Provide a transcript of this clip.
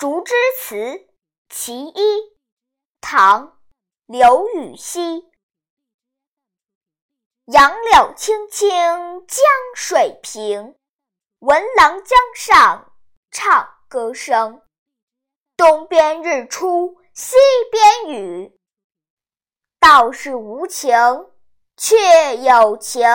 竹枝词其一唐刘禹锡。杨柳青青江水平闻郎江上唱歌声。东边日出西边雨道是无晴却有晴